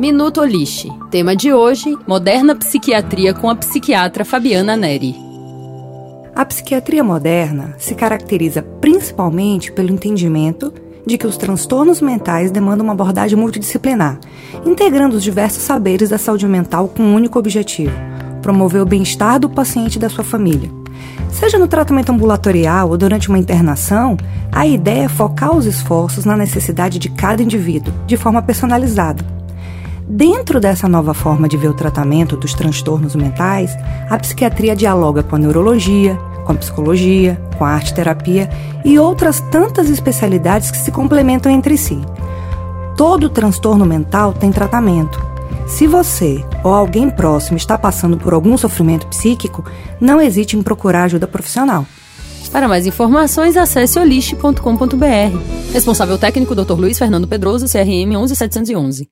Minuto Olixe. Tema de hoje: Moderna Psiquiatria com a psiquiatra Fabiana Neri. A psiquiatria moderna se caracteriza principalmente pelo entendimento de que os transtornos mentais demandam uma abordagem multidisciplinar, integrando os diversos saberes da saúde mental com um único objetivo: promover o bem-estar do paciente e da sua família. Seja no tratamento ambulatorial ou durante uma internação, a ideia é focar os esforços na necessidade de cada indivíduo, de forma personalizada. Dentro dessa nova forma de ver o tratamento dos transtornos mentais, a psiquiatria dialoga com a neurologia, com a psicologia, com a arte-terapia e outras tantas especialidades que se complementam entre si. Todo transtorno mental tem tratamento. Se você ou alguém próximo está passando por algum sofrimento psíquico, não hesite em procurar ajuda profissional. Para mais informações, acesse oliste.com.br. Responsável técnico Dr. Luiz Fernando Pedroso, CRM 11711.